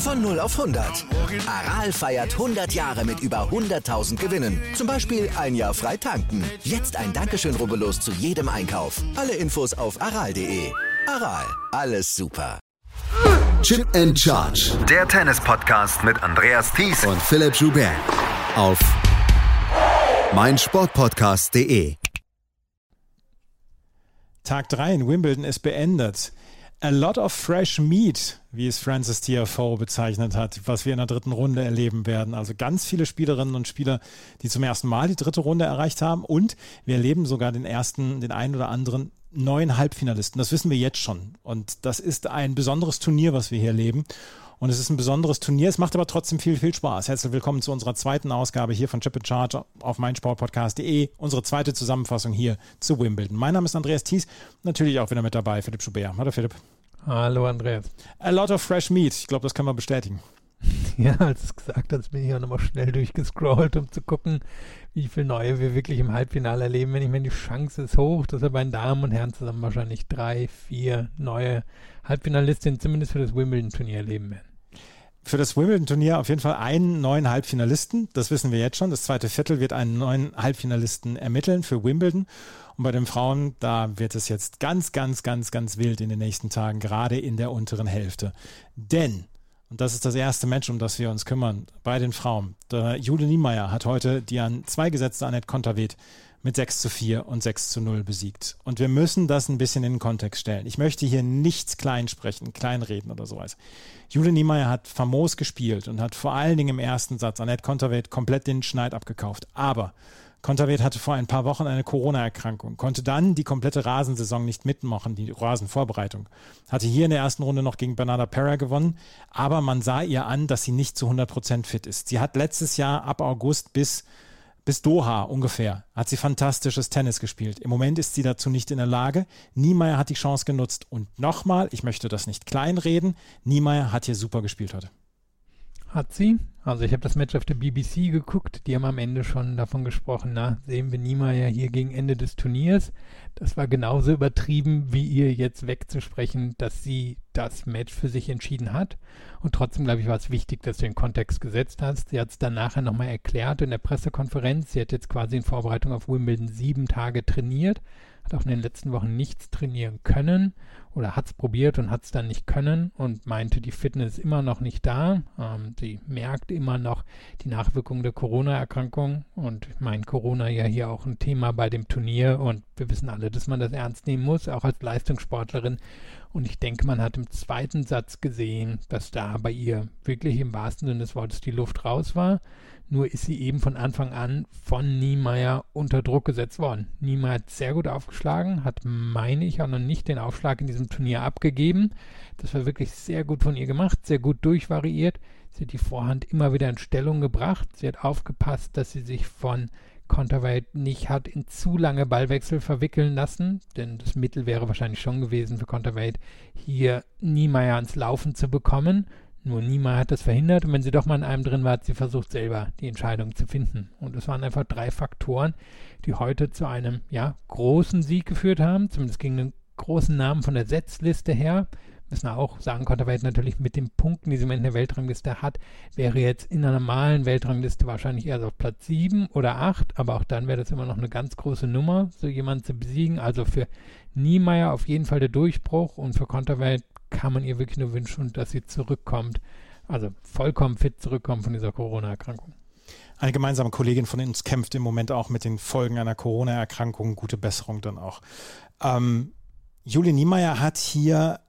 Von 0 auf 100. Aral feiert 100 Jahre mit über 100.000 Gewinnen. Zum Beispiel ein Jahr frei tanken. Jetzt ein Dankeschön, rubbellos zu jedem Einkauf. Alle Infos auf aral.de. Aral, alles super. Chip and Charge. Der Tennis-Podcast mit Andreas Thies und Philipp Joubert. Auf meinsportpodcast.de. Tag 3 in Wimbledon ist beendet. A lot of fresh meat, wie es Francis TFO bezeichnet hat, was wir in der dritten Runde erleben werden. Also ganz viele Spielerinnen und Spieler, die zum ersten Mal die dritte Runde erreicht haben. Und wir erleben sogar den ersten, den einen oder anderen neuen Halbfinalisten. Das wissen wir jetzt schon. Und das ist ein besonderes Turnier, was wir hier erleben. Und es ist ein besonderes Turnier. Es macht aber trotzdem viel, viel Spaß. Herzlich willkommen zu unserer zweiten Ausgabe hier von Chip in Charge auf meinsportpodcast.de. Unsere zweite Zusammenfassung hier zu Wimbledon. Mein Name ist Andreas Thies. Natürlich auch wieder mit dabei Philipp Schubert. Hallo Philipp. Hallo Andreas. A lot of fresh meat. Ich glaube, das können wir bestätigen. Ja, als es gesagt hat, bin ich auch nochmal schnell durchgescrollt, um zu gucken, wie viel neue wir wirklich im Halbfinale erleben. Wenn ich meine, die Chance ist hoch, dass er bei den Damen und Herren zusammen wahrscheinlich drei, vier neue Halbfinalistinnen zumindest für das Wimbledon-Turnier erleben werden für das Wimbledon-Turnier auf jeden Fall einen neuen Halbfinalisten. Das wissen wir jetzt schon. Das zweite Viertel wird einen neuen Halbfinalisten ermitteln für Wimbledon. Und bei den Frauen, da wird es jetzt ganz, ganz, ganz, ganz wild in den nächsten Tagen, gerade in der unteren Hälfte. Denn, und das ist das erste Match, um das wir uns kümmern, bei den Frauen. Der Jule Niemeyer hat heute die an zwei gesetzte Annette Konterweht mit 6 zu 4 und 6 zu 0 besiegt. Und wir müssen das ein bisschen in den Kontext stellen. Ich möchte hier nichts klein sprechen, kleinreden oder sowas. Jule Niemeyer hat famos gespielt und hat vor allen Dingen im ersten Satz Annette Konterweit komplett den Schneid abgekauft. Aber Konterweit hatte vor ein paar Wochen eine Corona-Erkrankung, konnte dann die komplette Rasensaison nicht mitmachen, die Rasenvorbereitung. Hatte hier in der ersten Runde noch gegen Bernarda Pera gewonnen, aber man sah ihr an, dass sie nicht zu 100% fit ist. Sie hat letztes Jahr ab August bis bis Doha ungefähr hat sie fantastisches Tennis gespielt. Im Moment ist sie dazu nicht in der Lage. Niemeyer hat die Chance genutzt. Und nochmal, ich möchte das nicht kleinreden, Niemeyer hat hier super gespielt heute. Hat sie? Also ich habe das Match auf der BBC geguckt, die haben am Ende schon davon gesprochen, na, sehen wir Niemeyer hier gegen Ende des Turniers. Das war genauso übertrieben, wie ihr jetzt wegzusprechen, dass sie das Match für sich entschieden hat. Und trotzdem, glaube ich, war es wichtig, dass du den Kontext gesetzt hast. Sie hat es dann nachher nochmal erklärt in der Pressekonferenz. Sie hat jetzt quasi in Vorbereitung auf Wimbledon sieben Tage trainiert, hat auch in den letzten Wochen nichts trainieren können oder hat es probiert und hat es dann nicht können und meinte, die Fitness ist immer noch nicht da. Ähm, sie merkt immer noch die Nachwirkungen der Corona-Erkrankung und mein Corona ja hier auch ein Thema bei dem Turnier und wir wissen alle, dass man das ernst nehmen muss, auch als Leistungssportlerin. Und ich denke, man hat im zweiten Satz gesehen, dass da bei ihr wirklich im wahrsten Sinne des Wortes die Luft raus war. Nur ist sie eben von Anfang an von Niemeyer unter Druck gesetzt worden. Niemeyer hat sehr gut aufgeschlagen, hat, meine ich, auch noch nicht den Aufschlag in diesem Turnier abgegeben. Das war wirklich sehr gut von ihr gemacht, sehr gut durchvariiert. Sie hat die Vorhand immer wieder in Stellung gebracht. Sie hat aufgepasst, dass sie sich von Konterweit nicht hat in zu lange Ballwechsel verwickeln lassen, denn das Mittel wäre wahrscheinlich schon gewesen für Konterweit, hier Niemeyer ans Laufen zu bekommen. Nur Niemeyer hat das verhindert und wenn sie doch mal in einem drin war, hat sie versucht, selber die Entscheidung zu finden. Und es waren einfach drei Faktoren, die heute zu einem ja, großen Sieg geführt haben, zumindest gegen einen großen Namen von der Setzliste her. Müssen wir auch sagen, Konterweit natürlich mit den Punkten, die sie in der Weltrangliste hat, wäre jetzt in einer normalen Weltrangliste wahrscheinlich eher so auf Platz 7 oder 8, aber auch dann wäre das immer noch eine ganz große Nummer, so jemanden zu besiegen. Also für Niemeyer auf jeden Fall der Durchbruch und für Konterweit kann man ihr wirklich nur wünschen, dass sie zurückkommt, also vollkommen fit zurückkommt von dieser Corona-Erkrankung. Eine gemeinsame Kollegin von uns kämpft im Moment auch mit den Folgen einer Corona-Erkrankung. Gute Besserung dann auch. Ähm, Julie Niemeyer hat hier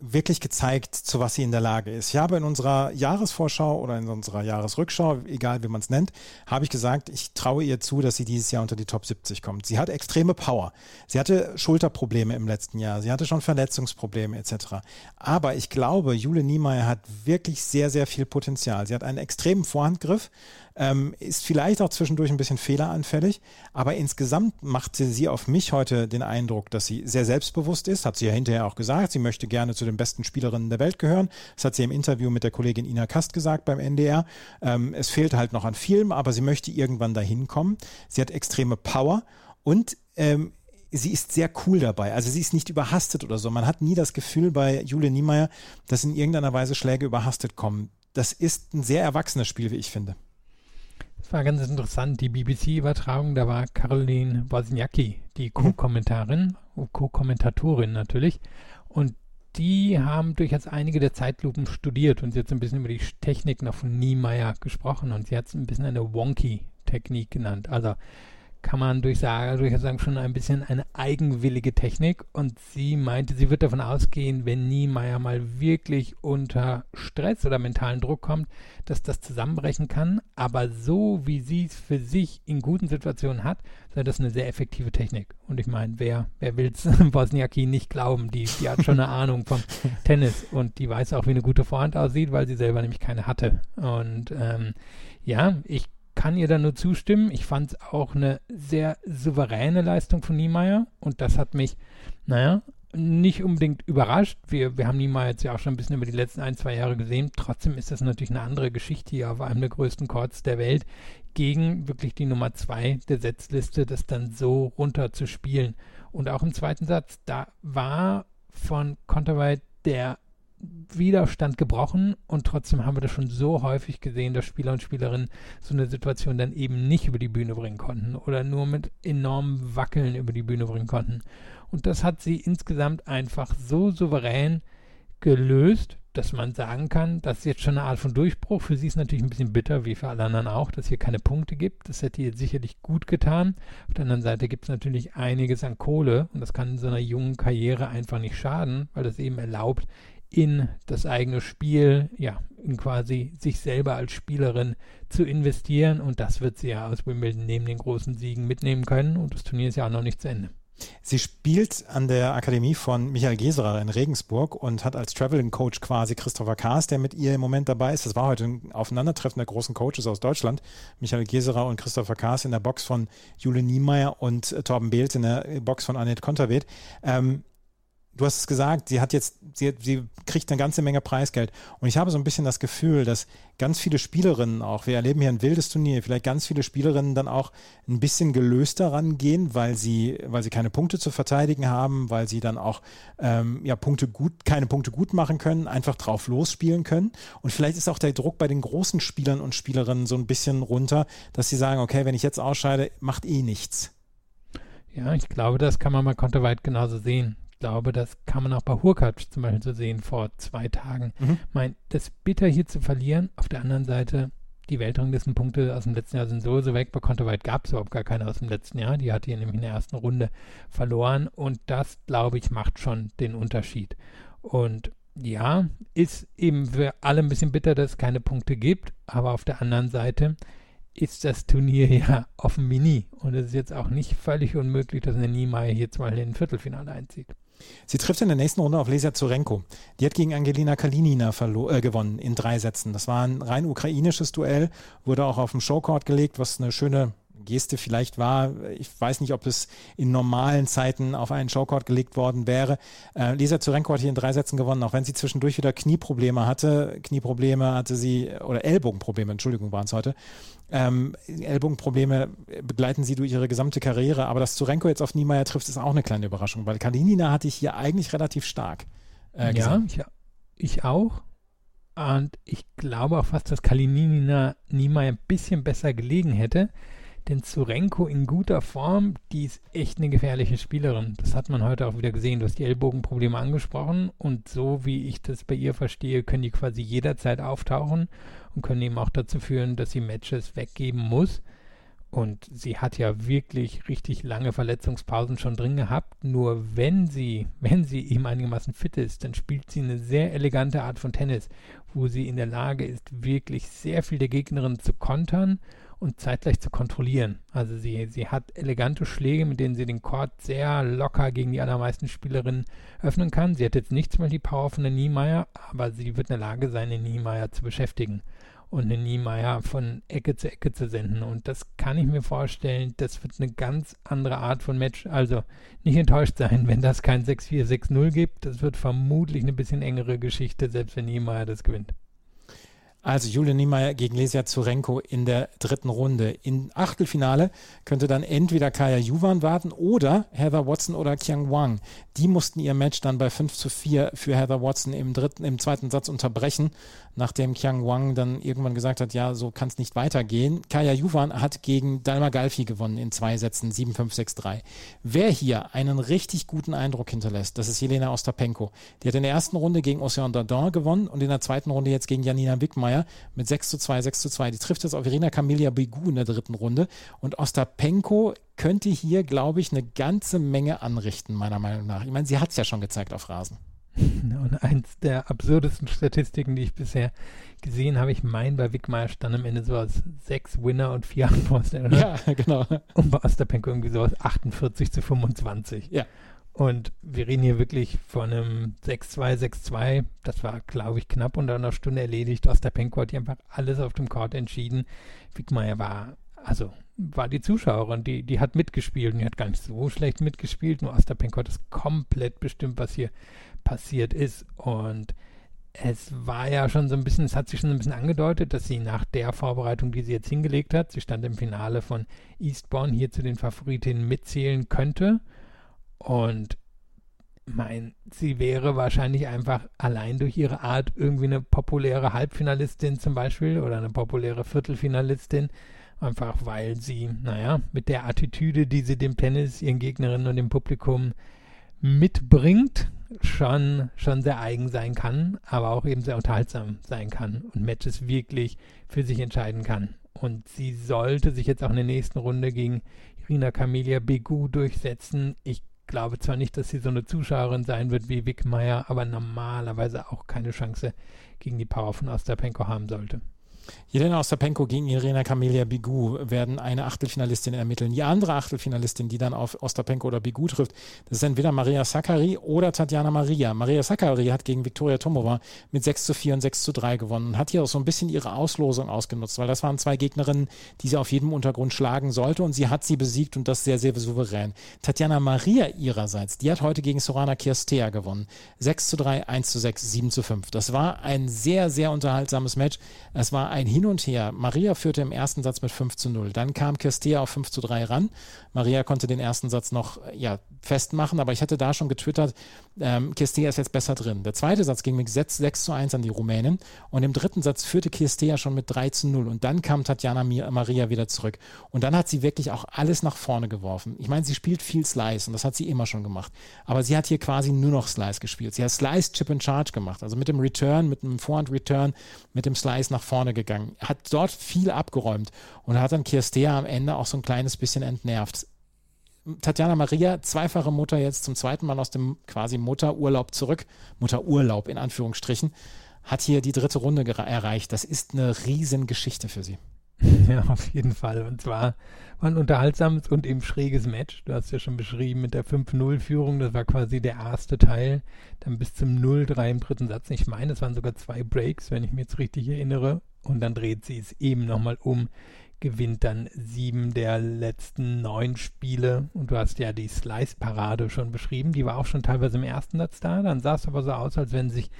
wirklich gezeigt, zu was sie in der Lage ist. Ich habe in unserer Jahresvorschau oder in unserer Jahresrückschau, egal wie man es nennt, habe ich gesagt, ich traue ihr zu, dass sie dieses Jahr unter die Top 70 kommt. Sie hat extreme Power. Sie hatte Schulterprobleme im letzten Jahr. Sie hatte schon Verletzungsprobleme etc. Aber ich glaube, Jule Niemeyer hat wirklich sehr, sehr viel Potenzial. Sie hat einen extremen Vorhandgriff ähm, ist vielleicht auch zwischendurch ein bisschen fehleranfällig, aber insgesamt macht sie, sie auf mich heute den Eindruck, dass sie sehr selbstbewusst ist, hat sie ja hinterher auch gesagt, sie möchte gerne zu den besten Spielerinnen der Welt gehören. Das hat sie im Interview mit der Kollegin Ina Kast gesagt beim NDR. Ähm, es fehlt halt noch an vielem, aber sie möchte irgendwann dahin kommen. Sie hat extreme Power und ähm, sie ist sehr cool dabei. Also sie ist nicht überhastet oder so. Man hat nie das Gefühl bei Julia Niemeyer, dass in irgendeiner Weise Schläge überhastet kommen. Das ist ein sehr erwachsenes Spiel, wie ich finde. Das war ganz interessant. Die BBC-Übertragung, da war Caroline Wozniacki, die mhm. Co-Kommentarin, Co-Kommentatorin natürlich. Und die haben durchaus einige der Zeitlupen studiert und sie hat so ein bisschen über die Technik noch von Niemeyer gesprochen und sie hat es ein bisschen eine Wonky-Technik genannt. Also kann man durch sagen, durchaus sagen, schon ein bisschen eine eigenwillige Technik. Und sie meinte, sie wird davon ausgehen, wenn Niemeyer mal wirklich unter Stress oder mentalen Druck kommt, dass das zusammenbrechen kann. Aber so wie sie es für sich in guten Situationen hat, sei das eine sehr effektive Technik. Und ich meine, wer, wer will es Bosniaki nicht glauben? Die, die hat schon eine Ahnung vom Tennis und die weiß auch, wie eine gute Vorhand aussieht, weil sie selber nämlich keine hatte. Und ähm, ja, ich kann ihr da nur zustimmen. Ich fand es auch eine sehr souveräne Leistung von Niemeyer und das hat mich, naja, nicht unbedingt überrascht. Wir, wir haben Niemeyer jetzt ja auch schon ein bisschen über die letzten ein, zwei Jahre gesehen. Trotzdem ist das natürlich eine andere Geschichte hier auf einem der größten Courts der Welt gegen wirklich die Nummer zwei der Setzliste, das dann so runter zu spielen. Und auch im zweiten Satz, da war von Konterweit der Widerstand gebrochen und trotzdem haben wir das schon so häufig gesehen, dass Spieler und Spielerinnen so eine Situation dann eben nicht über die Bühne bringen konnten oder nur mit enormem Wackeln über die Bühne bringen konnten. Und das hat sie insgesamt einfach so souverän gelöst, dass man sagen kann, das ist jetzt schon eine Art von Durchbruch. Für sie ist natürlich ein bisschen bitter, wie für alle anderen auch, dass hier keine Punkte gibt. Das hätte ihr sicherlich gut getan. Auf der anderen Seite gibt es natürlich einiges an Kohle und das kann in so einer jungen Karriere einfach nicht schaden, weil das eben erlaubt, in das eigene Spiel, ja, in quasi sich selber als Spielerin zu investieren. Und das wird sie ja aus Wimbledon neben den großen Siegen mitnehmen können. Und das Turnier ist ja auch noch nicht zu Ende. Sie spielt an der Akademie von Michael Geserer in Regensburg und hat als Traveling Coach quasi Christopher Kaas, der mit ihr im Moment dabei ist. Das war heute ein Aufeinandertreffen der großen Coaches aus Deutschland. Michael Geserer und Christopher Kaas in der Box von Jule Niemeyer und Torben Beels in der Box von Annette Konterweht. Ähm, du hast es gesagt, sie hat jetzt, sie, sie kriegt eine ganze Menge Preisgeld. Und ich habe so ein bisschen das Gefühl, dass ganz viele Spielerinnen auch, wir erleben hier ein wildes Turnier, vielleicht ganz viele Spielerinnen dann auch ein bisschen gelöster rangehen, weil sie, weil sie keine Punkte zu verteidigen haben, weil sie dann auch ähm, ja, Punkte gut, keine Punkte gut machen können, einfach drauf losspielen können. Und vielleicht ist auch der Druck bei den großen Spielern und Spielerinnen so ein bisschen runter, dass sie sagen, okay, wenn ich jetzt ausscheide, macht eh nichts. Ja, ich glaube, das kann man mal konterweit genauso sehen glaube, das kann man auch bei Hurkacz zum Beispiel so sehen vor zwei Tagen. Mhm. Mein, das bitter hier zu verlieren, auf der anderen Seite, die Weltranglistenpunkte aus dem letzten Jahr sind sowieso weg. Bei Konterweit gab es überhaupt gar keine aus dem letzten Jahr. Die hat hier nämlich in der ersten Runde verloren. Und das, glaube ich, macht schon den Unterschied. Und ja, ist eben für alle ein bisschen bitter, dass es keine Punkte gibt. Aber auf der anderen Seite ist das Turnier ja offen wie nie. Und es ist jetzt auch nicht völlig unmöglich, dass eine Niemeyer hier zum Beispiel in ein Viertelfinale einzieht. Sie trifft in der nächsten Runde auf Lesia Zurenko. Die hat gegen Angelina Kalinina äh, gewonnen in drei Sätzen. Das war ein rein ukrainisches Duell, wurde auch auf dem Showcourt gelegt, was eine schöne Geste vielleicht war. Ich weiß nicht, ob es in normalen Zeiten auf einen Showcourt gelegt worden wäre. Äh, Lisa Zurenko hat hier in drei Sätzen gewonnen, auch wenn sie zwischendurch wieder Knieprobleme hatte. Knieprobleme hatte sie, oder Ellbogenprobleme, Entschuldigung, waren es heute. Ähm, Ellbogenprobleme begleiten sie durch ihre gesamte Karriere, aber dass Zurenko jetzt auf Niemeyer trifft, ist auch eine kleine Überraschung, weil Kalinina hatte ich hier eigentlich relativ stark. Äh, ja, ich, ich, auch. Und ich glaube auch fast, dass Kalinina Niemeyer ein bisschen besser gelegen hätte. Denn Zurenko in guter Form, die ist echt eine gefährliche Spielerin. Das hat man heute auch wieder gesehen. Du hast die Ellbogenprobleme angesprochen und so wie ich das bei ihr verstehe, können die quasi jederzeit auftauchen und können eben auch dazu führen, dass sie Matches weggeben muss. Und sie hat ja wirklich richtig lange Verletzungspausen schon drin gehabt. Nur wenn sie, wenn sie eben einigermaßen fit ist, dann spielt sie eine sehr elegante Art von Tennis, wo sie in der Lage ist, wirklich sehr viel der Gegnerin zu kontern und zeitgleich zu kontrollieren. Also sie, sie hat elegante Schläge, mit denen sie den Court sehr locker gegen die allermeisten Spielerinnen öffnen kann. Sie hat jetzt nicht mal die Power von der Niemeyer, aber sie wird in der Lage sein, den Niemeyer zu beschäftigen und eine Niemeyer von Ecke zu Ecke zu senden. Und das kann ich mir vorstellen, das wird eine ganz andere Art von Match. Also nicht enttäuscht sein, wenn das kein 6-4, 6-0 gibt. Das wird vermutlich eine bisschen engere Geschichte, selbst wenn Niemeyer das gewinnt. Also Julian Niemeyer gegen Lesia Zurenko in der dritten Runde. Im Achtelfinale könnte dann entweder Kaya Juvan warten oder Heather Watson oder Kiang Wang. Die mussten ihr Match dann bei 5 zu 4 für Heather Watson im dritten, im zweiten Satz unterbrechen nachdem Qiang Wang dann irgendwann gesagt hat, ja, so kann es nicht weitergehen. Kaya Juvan hat gegen Dalma Galfi gewonnen in zwei Sätzen, 7-5-6-3. Wer hier einen richtig guten Eindruck hinterlässt, das ist Jelena Ostapenko. Die hat in der ersten Runde gegen Ocean Dardon gewonnen und in der zweiten Runde jetzt gegen Janina Wickmeier mit 6 zu 2, 6 zu 2. Die trifft jetzt auf Irina Camelia Bigu in der dritten Runde und Ostapenko könnte hier, glaube ich, eine ganze Menge anrichten, meiner Meinung nach. Ich meine, sie hat es ja schon gezeigt auf Rasen. Und eins der absurdesten Statistiken, die ich bisher gesehen habe, ich meine, bei Wickmeier stand am Ende so aus sechs Winner und vier Unforced Ja, genau. Und bei Osterpenko irgendwie so aus 48 zu 25. Ja. Und wir reden hier wirklich von einem 6-2, 6-2. Das war, glaube ich, knapp unter einer Stunde erledigt. Osterpenko hat hier einfach alles auf dem Court entschieden. Wickmeier war, also war die Zuschauerin, die, die hat mitgespielt und die hat gar nicht so schlecht mitgespielt. Nur Osterpenko hat es komplett bestimmt, was hier passiert ist. Und es war ja schon so ein bisschen, es hat sich schon ein bisschen angedeutet, dass sie nach der Vorbereitung, die sie jetzt hingelegt hat, sie stand im Finale von Eastbourne, hier zu den Favoritinnen mitzählen könnte. Und mein, sie wäre wahrscheinlich einfach allein durch ihre Art irgendwie eine populäre Halbfinalistin zum Beispiel oder eine populäre Viertelfinalistin. Einfach weil sie, naja, mit der Attitüde, die sie dem Tennis, ihren Gegnerinnen und dem Publikum mitbringt, schon, schon sehr eigen sein kann, aber auch eben sehr unterhaltsam sein kann und Matches wirklich für sich entscheiden kann. Und sie sollte sich jetzt auch in der nächsten Runde gegen Irina Camelia Begu durchsetzen. Ich glaube zwar nicht, dass sie so eine Zuschauerin sein wird wie Wickmeier, aber normalerweise auch keine Chance gegen die Power von Ostapenko haben sollte. Jelena Ostapenko gegen Irina Camelia Bigu werden eine Achtelfinalistin ermitteln. Die andere Achtelfinalistin, die dann auf Ostapenko oder Bigu trifft, das ist entweder Maria Sakkari oder Tatjana Maria. Maria Sakkari hat gegen Viktoria Tomova mit 6 zu 4 und 6 zu 3 gewonnen und hat hier auch so ein bisschen ihre Auslosung ausgenutzt, weil das waren zwei Gegnerinnen, die sie auf jedem Untergrund schlagen sollte und sie hat sie besiegt und das sehr, sehr souverän. Tatjana Maria ihrerseits, die hat heute gegen Sorana Kirstea gewonnen. 6 zu 3, 1 zu 6, 7 zu 5. Das war ein sehr, sehr unterhaltsames Match. Es war ein Hin und Her. Maria führte im ersten Satz mit 5 zu 0. Dann kam Kirstea auf 5 zu 3 ran. Maria konnte den ersten Satz noch ja, festmachen, aber ich hatte da schon getwittert, ähm, Kirstea ist jetzt besser drin. Der zweite Satz ging mit 6, 6 zu 1 an die Rumänin und im dritten Satz führte Kirstea schon mit 3 zu 0 und dann kam Tatjana Maria wieder zurück. Und dann hat sie wirklich auch alles nach vorne geworfen. Ich meine, sie spielt viel Slice und das hat sie immer schon gemacht. Aber sie hat hier quasi nur noch Slice gespielt. Sie hat Slice, Chip and Charge gemacht. Also mit dem Return, mit dem Vorhand Return, mit dem Slice nach vorne gegangen. Hat dort viel abgeräumt und hat dann Kirstea am Ende auch so ein kleines bisschen entnervt. Tatjana Maria, zweifache Mutter jetzt zum zweiten Mal aus dem quasi Mutterurlaub zurück, Mutterurlaub in Anführungsstrichen, hat hier die dritte Runde erreicht. Das ist eine Riesengeschichte für sie. Ja, auf jeden Fall. Und zwar war ein unterhaltsames und eben schräges Match. Du hast ja schon beschrieben mit der 5-0-Führung. Das war quasi der erste Teil. Dann bis zum 0-3 im dritten Satz. Ich meine, es waren sogar zwei Breaks, wenn ich mich jetzt richtig erinnere. Und dann dreht sie es eben nochmal um gewinnt dann sieben der letzten neun Spiele. Und du hast ja die Slice-Parade schon beschrieben. Die war auch schon teilweise im ersten Satz da. Dann sah es aber so aus, als wenn sich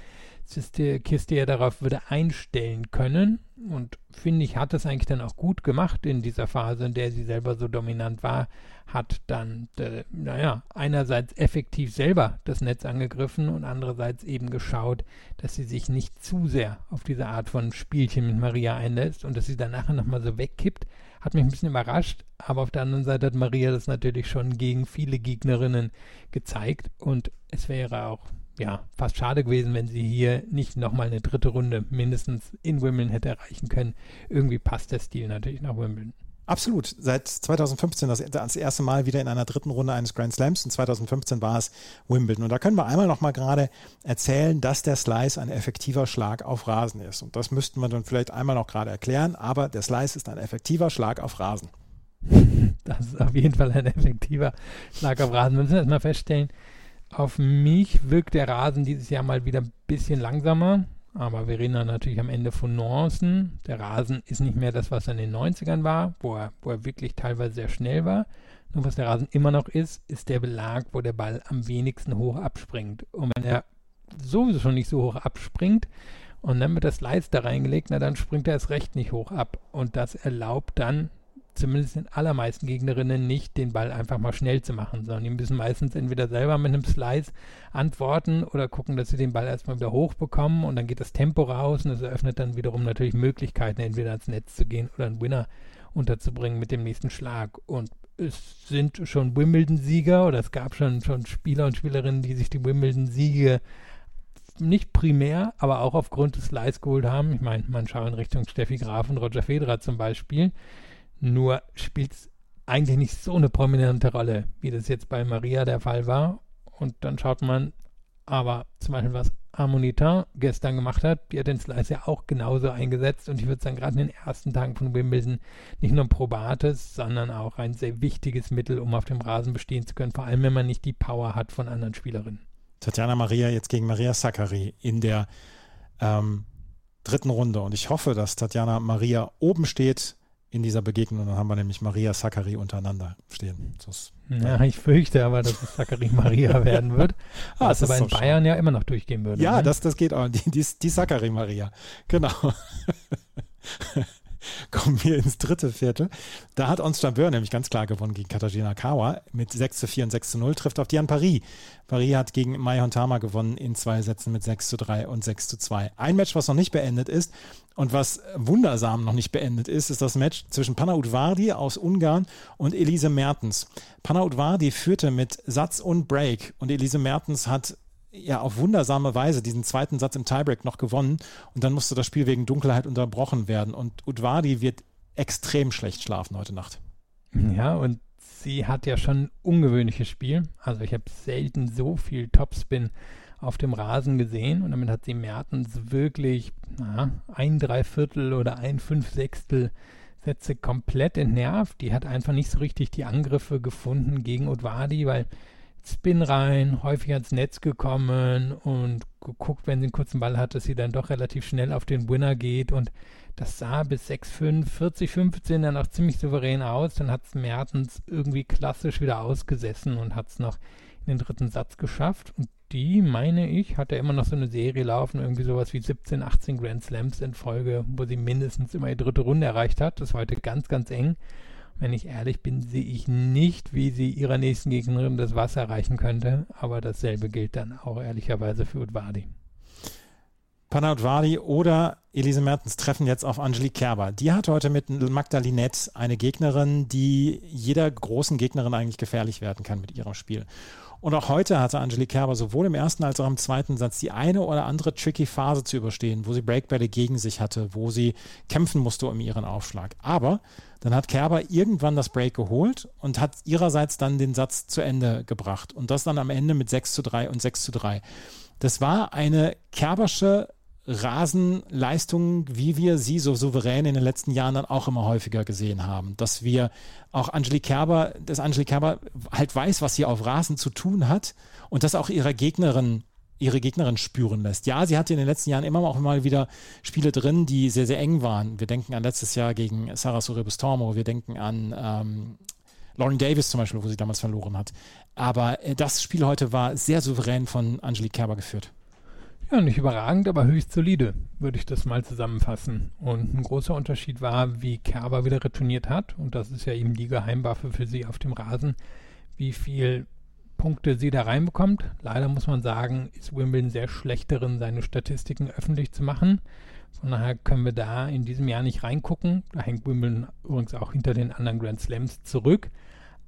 Kiste ja darauf würde einstellen können. Und finde ich, hat es eigentlich dann auch gut gemacht in dieser Phase, in der sie selber so dominant war. Hat dann, äh, naja, einerseits effektiv selber das Netz angegriffen und andererseits eben geschaut, dass sie sich nicht zu sehr auf diese Art von Spielchen mit Maria einlässt und dass sie dann nachher nochmal so wegkippt. Hat mich ein bisschen überrascht, aber auf der anderen Seite hat Maria das natürlich schon gegen viele Gegnerinnen gezeigt und es wäre auch ja, fast schade gewesen, wenn sie hier nicht nochmal eine dritte Runde mindestens in Wimbledon hätte erreichen können. Irgendwie passt der Stil natürlich nach Wimbledon. Absolut. Seit 2015 das, das erste Mal wieder in einer dritten Runde eines Grand Slams und 2015 war es Wimbledon. Und da können wir einmal noch mal gerade erzählen, dass der Slice ein effektiver Schlag auf Rasen ist. Und das müssten wir dann vielleicht einmal noch gerade erklären, aber der Slice ist ein effektiver Schlag auf Rasen. Das ist auf jeden Fall ein effektiver Schlag auf Rasen. Wir müssen erstmal feststellen, auf mich wirkt der Rasen dieses Jahr mal wieder ein bisschen langsamer. Aber wir reden dann natürlich am Ende von Nuancen. Der Rasen ist nicht mehr das, was er in den 90ern war, wo er, wo er wirklich teilweise sehr schnell war. Nur was der Rasen immer noch ist, ist der Belag, wo der Ball am wenigsten hoch abspringt. Und wenn er sowieso schon nicht so hoch abspringt und dann wird das Slice da reingelegt, na dann springt er es recht nicht hoch ab. Und das erlaubt dann zumindest den allermeisten Gegnerinnen nicht, den Ball einfach mal schnell zu machen, sondern die müssen meistens entweder selber mit einem Slice antworten oder gucken, dass sie den Ball erstmal wieder hochbekommen und dann geht das Tempo raus und es eröffnet dann wiederum natürlich Möglichkeiten, entweder ans Netz zu gehen oder einen Winner unterzubringen mit dem nächsten Schlag. Und es sind schon Wimbledon-Sieger oder es gab schon, schon Spieler und Spielerinnen, die sich die Wimbledon-Siege nicht primär, aber auch aufgrund des Slice geholt haben. Ich meine, man schaut in Richtung Steffi Graf und Roger Federer zum Beispiel nur spielt es eigentlich nicht so eine prominente Rolle, wie das jetzt bei Maria der Fall war. Und dann schaut man aber zum Beispiel, was Harmonitin gestern gemacht hat, die hat den Slice ja auch genauso eingesetzt. Und ich würde sagen, gerade in den ersten Tagen von Wimbledon nicht nur ein probates, sondern auch ein sehr wichtiges Mittel, um auf dem Rasen bestehen zu können, vor allem wenn man nicht die Power hat von anderen Spielerinnen. Tatjana Maria jetzt gegen Maria Sakkari in der ähm, dritten Runde. Und ich hoffe, dass Tatjana Maria oben steht in dieser Begegnung. Dann haben wir nämlich Maria Sakkari untereinander stehen. Das, ja, ich fürchte aber, dass es Sakkari Maria werden wird. ah, was aber in Bayern schön. ja immer noch durchgehen würde. Ja, ne? das, das geht auch. Die, die, die Sakkari Maria. Genau. kommen wir ins dritte Viertel. Da hat Ons Jabeur nämlich ganz klar gewonnen gegen Katarzyna Kawa mit 6 zu 4 und 6 zu 0, trifft auf Diane Paris. Paris hat gegen Mai Hontama gewonnen in zwei Sätzen mit 6 zu 3 und 6 zu 2. Ein Match, was noch nicht beendet ist und was wundersam noch nicht beendet ist, ist das Match zwischen Panna Udvardi aus Ungarn und Elise Mertens. Panna Udvardi führte mit Satz und Break und Elise Mertens hat ja auf wundersame Weise diesen zweiten Satz im Tiebreak noch gewonnen und dann musste das Spiel wegen Dunkelheit unterbrochen werden und Udvardi wird extrem schlecht schlafen heute Nacht. Ja, und sie hat ja schon ein ungewöhnliches Spiel. Also ich habe selten so viel Topspin auf dem Rasen gesehen und damit hat sie Mertens wirklich na, ein Dreiviertel oder ein Fünfsechstel Sätze komplett entnervt. Die hat einfach nicht so richtig die Angriffe gefunden gegen Udvardi, weil Spin rein, häufig ans Netz gekommen und geguckt, wenn sie einen kurzen Ball hat, dass sie dann doch relativ schnell auf den Winner geht und das sah bis 6-5, 40-15 dann auch ziemlich souverän aus. Dann hat es Mertens irgendwie klassisch wieder ausgesessen und hat es noch in den dritten Satz geschafft. Und die, meine ich, hat ja immer noch so eine Serie laufen, irgendwie sowas wie 17, 18 Grand Slams in Folge, wo sie mindestens immer die dritte Runde erreicht hat. Das war heute ganz, ganz eng. Wenn ich ehrlich bin, sehe ich nicht, wie sie ihrer nächsten Gegnerin das Wasser erreichen könnte. Aber dasselbe gilt dann auch ehrlicherweise für Udvardi. Panna Udvardi oder Elise Mertens treffen jetzt auf Angelique Kerber. Die hat heute mit Magda Linette eine Gegnerin, die jeder großen Gegnerin eigentlich gefährlich werden kann mit ihrem Spiel. Und auch heute hatte Angelique Kerber sowohl im ersten als auch im zweiten Satz die eine oder andere tricky Phase zu überstehen, wo sie Breakbälle gegen sich hatte, wo sie kämpfen musste um ihren Aufschlag. Aber dann hat Kerber irgendwann das Break geholt und hat ihrerseits dann den Satz zu Ende gebracht. Und das dann am Ende mit 6 zu 3 und 6 zu 3. Das war eine Kerbersche Rasenleistungen, wie wir sie so souverän in den letzten Jahren dann auch immer häufiger gesehen haben. Dass wir auch Angelique Kerber, dass Angelique Kerber halt weiß, was sie auf Rasen zu tun hat und das auch ihrer Gegnerin ihre Gegnerin spüren lässt. Ja, sie hatte in den letzten Jahren immer auch mal wieder Spiele drin, die sehr, sehr eng waren. Wir denken an letztes Jahr gegen Sarah Soribus Tormo, wir denken an ähm, Lauren Davis zum Beispiel, wo sie damals verloren hat. Aber äh, das Spiel heute war sehr souverän von Angelique Kerber geführt. Ja, nicht überragend, aber höchst solide, würde ich das mal zusammenfassen. Und ein großer Unterschied war, wie Kerber wieder retourniert hat. Und das ist ja eben die Geheimwaffe für sie auf dem Rasen, wie viel Punkte sie da reinbekommt. Leider muss man sagen, ist Wimbledon sehr schlecht darin, seine Statistiken öffentlich zu machen. Von daher können wir da in diesem Jahr nicht reingucken. Da hängt Wimbledon übrigens auch hinter den anderen Grand Slams zurück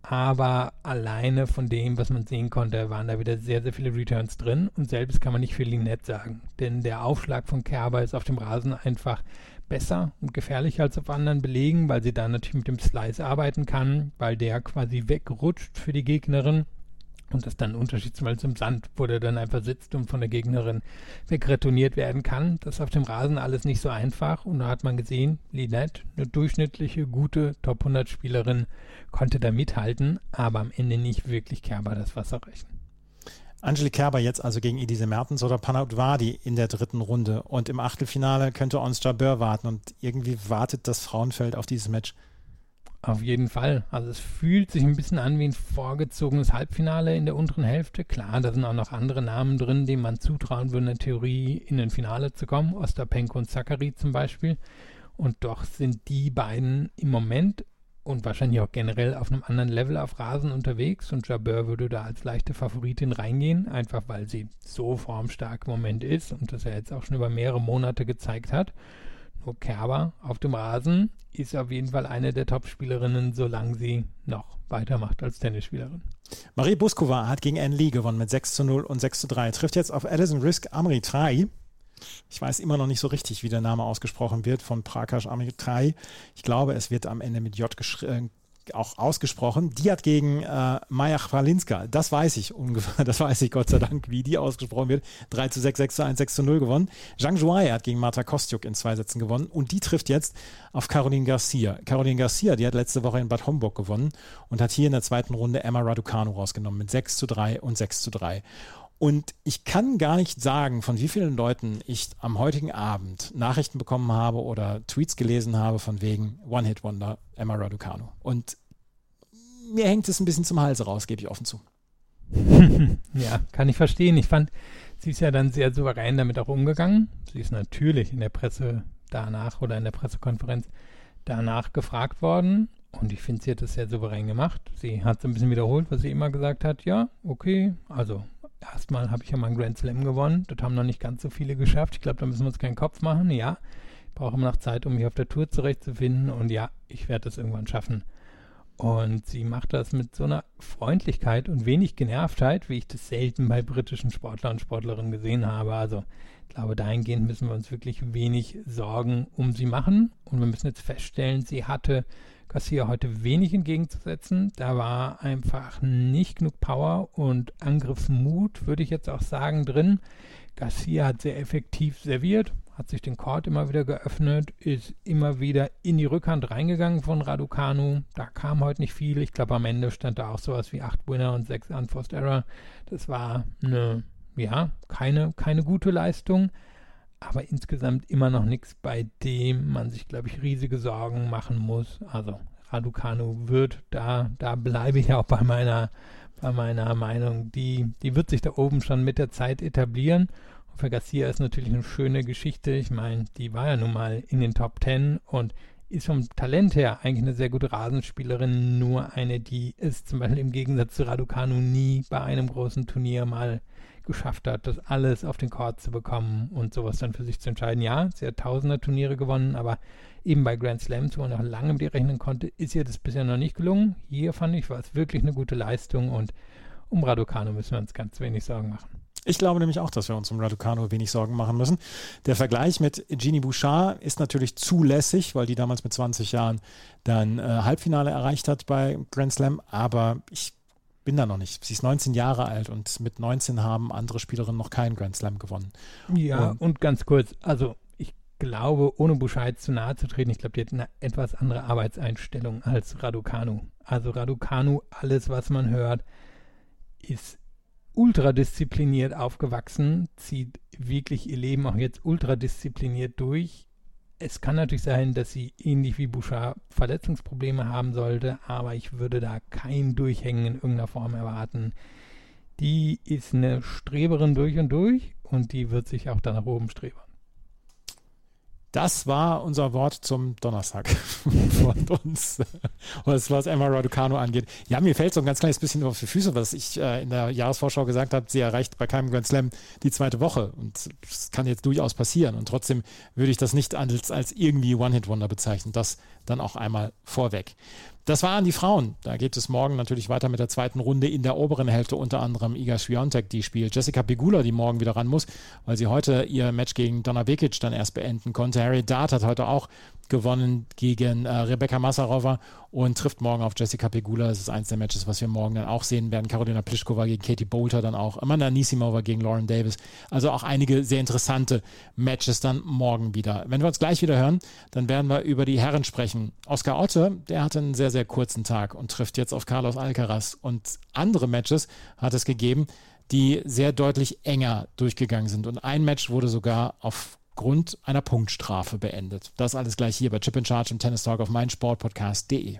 aber alleine von dem, was man sehen konnte, waren da wieder sehr, sehr viele Returns drin und selbst kann man nicht für Linette sagen, denn der Aufschlag von Kerber ist auf dem Rasen einfach besser und gefährlicher als auf anderen Belegen, weil sie da natürlich mit dem Slice arbeiten kann, weil der quasi wegrutscht für die Gegnerin. Und das dann ein Unterschied zum Sand, wo der dann einfach sitzt und von der Gegnerin wegretourniert werden kann. Das ist auf dem Rasen alles nicht so einfach. Und da hat man gesehen, Linette, eine durchschnittliche, gute Top 100 Spielerin, konnte da mithalten, aber am Ende nicht wirklich Kerber das Wasser reichen. Angelique Kerber jetzt also gegen Elise Mertens oder Panavadi in der dritten Runde. Und im Achtelfinale könnte Ons Jabeur warten. Und irgendwie wartet das Frauenfeld auf dieses Match. Auf jeden Fall. Also es fühlt sich ein bisschen an wie ein vorgezogenes Halbfinale in der unteren Hälfte. Klar, da sind auch noch andere Namen drin, denen man zutrauen würde, in der Theorie in ein Finale zu kommen. Ostapenko und Zachary zum Beispiel. Und doch sind die beiden im Moment und wahrscheinlich auch generell auf einem anderen Level auf Rasen unterwegs und Jabeur würde da als leichte Favoritin reingehen, einfach weil sie so formstark im Moment ist und das er jetzt auch schon über mehrere Monate gezeigt hat. Nur Kerber auf dem Rasen ist auf jeden Fall eine der Top-Spielerinnen, solange sie noch weitermacht als Tennisspielerin. Marie Buskova hat gegen Anne Lee gewonnen mit 6 zu 0 und 6 zu 3. Trifft jetzt auf Alison Risk Amri 3. Ich weiß immer noch nicht so richtig, wie der Name ausgesprochen wird von Prakash Amitai. Ich glaube, es wird am Ende mit J äh, auch ausgesprochen. Die hat gegen äh, Maja Chwalinska, das weiß ich ungefähr, das weiß ich Gott sei Dank, wie die ausgesprochen wird, 3 zu 6, 6 zu 1, 6 zu 0 gewonnen. Zhang Zhuai hat gegen Marta Kostjuk in zwei Sätzen gewonnen und die trifft jetzt auf Caroline Garcia. Caroline Garcia, die hat letzte Woche in Bad Homburg gewonnen und hat hier in der zweiten Runde Emma Raducanu rausgenommen mit 6 zu 3 und 6 zu 3. Und ich kann gar nicht sagen, von wie vielen Leuten ich am heutigen Abend Nachrichten bekommen habe oder Tweets gelesen habe von wegen One-Hit-Wonder Emma Raducanu. Und mir hängt es ein bisschen zum Hals raus, gebe ich offen zu. ja, kann ich verstehen. Ich fand, sie ist ja dann sehr souverän damit auch umgegangen. Sie ist natürlich in der Presse danach oder in der Pressekonferenz danach gefragt worden. Und ich finde, sie hat das sehr souverän gemacht. Sie hat so ein bisschen wiederholt, was sie immer gesagt hat. Ja, okay, also erstmal habe ich ja mal einen Grand Slam gewonnen. Das haben noch nicht ganz so viele geschafft. Ich glaube, da müssen wir uns keinen Kopf machen. Ja, ich brauche immer noch Zeit, um mich auf der Tour zurechtzufinden. Und ja, ich werde das irgendwann schaffen. Und sie macht das mit so einer Freundlichkeit und wenig Genervtheit, wie ich das selten bei britischen Sportlern und Sportlerinnen gesehen habe. Also ich glaube, dahingehend müssen wir uns wirklich wenig Sorgen um sie machen. Und wir müssen jetzt feststellen, sie hatte Garcia heute wenig entgegenzusetzen. Da war einfach nicht genug Power und Angriffsmut, würde ich jetzt auch sagen, drin. Garcia hat sehr effektiv serviert, hat sich den Court immer wieder geöffnet, ist immer wieder in die Rückhand reingegangen von Raducanu. Da kam heute nicht viel. Ich glaube, am Ende stand da auch sowas wie acht Winner und sechs Unforced Error. Das war eine, ja, keine, keine gute Leistung aber insgesamt immer noch nichts, bei dem man sich, glaube ich, riesige Sorgen machen muss. Also Raducanu wird, da, da bleibe ich auch bei meiner, bei meiner Meinung, die, die wird sich da oben schon mit der Zeit etablieren. Und für Garcia ist natürlich eine schöne Geschichte. Ich meine, die war ja nun mal in den Top Ten und ist vom Talent her eigentlich eine sehr gute Rasenspielerin, nur eine, die es zum Beispiel im Gegensatz zu Raducanu nie bei einem großen Turnier mal geschafft hat, das alles auf den Court zu bekommen und sowas dann für sich zu entscheiden. Ja, sie hat tausender Turniere gewonnen, aber eben bei Grand Slams, wo man noch lange mit ihr rechnen konnte, ist ihr das bisher noch nicht gelungen. Hier fand ich, war es wirklich eine gute Leistung und um Raducano müssen wir uns ganz wenig Sorgen machen. Ich glaube nämlich auch, dass wir uns um Raducano wenig Sorgen machen müssen. Der Vergleich mit Genie Bouchard ist natürlich zulässig, weil die damals mit 20 Jahren dann äh, Halbfinale erreicht hat bei Grand Slam, aber ich bin da noch nicht. Sie ist 19 Jahre alt und mit 19 haben andere Spielerinnen noch keinen Grand Slam gewonnen. Ja, und, und ganz kurz, also ich glaube, ohne Bescheid zu nahe zu treten, ich glaube, die hat eine etwas andere Arbeitseinstellung als Raducanu. Also Raducanu, alles, was man hört, ist ultradiszipliniert aufgewachsen, zieht wirklich ihr Leben auch jetzt ultradiszipliniert durch, es kann natürlich sein, dass sie ähnlich wie Bouchard Verletzungsprobleme haben sollte, aber ich würde da kein Durchhängen in irgendeiner Form erwarten. Die ist eine Streberin durch und durch und die wird sich auch da nach oben streben. Das war unser Wort zum Donnerstag von uns, was, was Emma Raducano angeht. Ja, mir fällt so ein ganz kleines bisschen auf die Füße, was ich äh, in der Jahresvorschau gesagt habe. Sie erreicht bei keinem Grand Slam die zweite Woche und das kann jetzt durchaus passieren. Und trotzdem würde ich das nicht als, als irgendwie One-Hit-Wonder bezeichnen. Das dann auch einmal vorweg. Das waren die Frauen. Da geht es morgen natürlich weiter mit der zweiten Runde in der oberen Hälfte, unter anderem Iga Swiatek, die spielt. Jessica Pegula, die morgen wieder ran muss, weil sie heute ihr Match gegen Donna Bekic dann erst beenden konnte. Harry Dart hat heute auch gewonnen gegen äh, Rebecca Masarova und trifft morgen auf Jessica Pegula. Das ist eins der Matches, was wir morgen dann auch sehen werden. Carolina Pliskova gegen Katie Bolter dann auch. Amanda Nisimova gegen Lauren Davis. Also auch einige sehr interessante Matches dann morgen wieder. Wenn wir uns gleich wieder hören, dann werden wir über die Herren sprechen. Oscar Otte, der hatte einen sehr, sehr kurzen Tag und trifft jetzt auf Carlos Alcaraz. Und andere Matches hat es gegeben, die sehr deutlich enger durchgegangen sind. Und ein Match wurde sogar aufgrund einer Punktstrafe beendet. Das alles gleich hier bei Chip in Charge im Tennis Talk auf meinsportpodcast.de.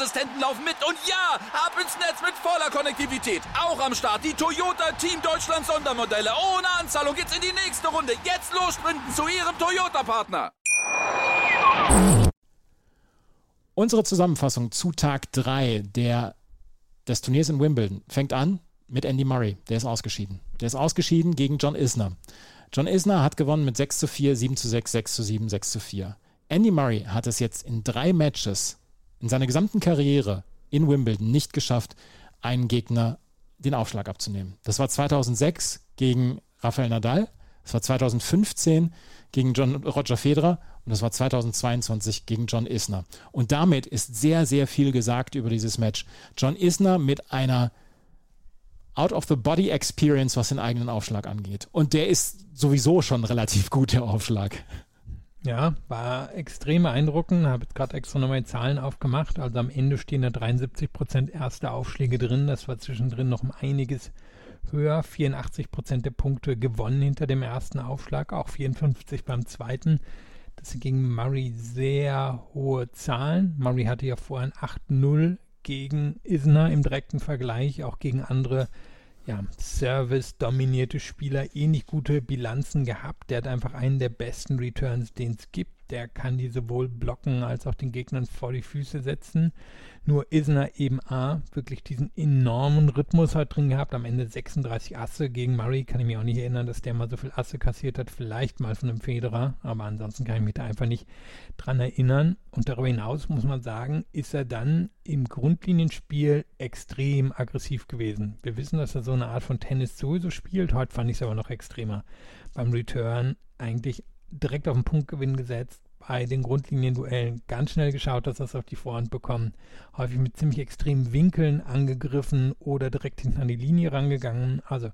laufen mit. Und ja, ab ins Netz mit voller Konnektivität. Auch am Start die Toyota Team Deutschland Sondermodelle. Ohne Anzahlung geht's in die nächste Runde. Jetzt los sprinten zu ihrem Toyota-Partner. Unsere Zusammenfassung zu Tag 3 der, des Turniers in Wimbledon fängt an mit Andy Murray. Der ist ausgeschieden. Der ist ausgeschieden gegen John Isner. John Isner hat gewonnen mit 6 zu 4, 7 zu 6, 6 zu 7, 6 zu 4. Andy Murray hat es jetzt in drei Matches in seiner gesamten Karriere in Wimbledon nicht geschafft, einen Gegner den Aufschlag abzunehmen. Das war 2006 gegen Rafael Nadal, das war 2015 gegen John Roger Federer und das war 2022 gegen John Isner. Und damit ist sehr, sehr viel gesagt über dieses Match. John Isner mit einer Out-of-the-Body-Experience, was den eigenen Aufschlag angeht. Und der ist sowieso schon relativ gut, der Aufschlag. Ja, war extrem beeindruckend. Habe jetzt gerade extra nochmal die Zahlen aufgemacht. Also am Ende stehen da 73 Prozent erste Aufschläge drin. Das war zwischendrin noch um einiges höher. 84 Prozent der Punkte gewonnen hinter dem ersten Aufschlag, auch 54 beim zweiten. Das sind gegen Murray sehr hohe Zahlen. Murray hatte ja vorhin 8-0 gegen Isner im direkten Vergleich, auch gegen andere ja, Service-dominierte Spieler ähnlich gute Bilanzen gehabt. Der hat einfach einen der besten Returns, den es gibt. Der kann die sowohl blocken als auch den Gegnern vor die Füße setzen. Nur Isner eben A, wirklich diesen enormen Rhythmus halt drin gehabt. Am Ende 36 Asse gegen Murray. Kann ich mich auch nicht erinnern, dass der mal so viel Asse kassiert hat. Vielleicht mal von einem Federer. Aber ansonsten kann ich mich da einfach nicht dran erinnern. Und darüber hinaus muss man sagen, ist er dann im Grundlinienspiel extrem aggressiv gewesen. Wir wissen, dass er so eine Art von Tennis sowieso spielt. Heute fand ich es aber noch extremer. Beim Return eigentlich direkt auf den Punktgewinn gesetzt bei den Grundlinienduellen ganz schnell geschaut, dass das auf die Vorhand bekommen. Häufig mit ziemlich extremen Winkeln angegriffen oder direkt hinten an die Linie rangegangen. Also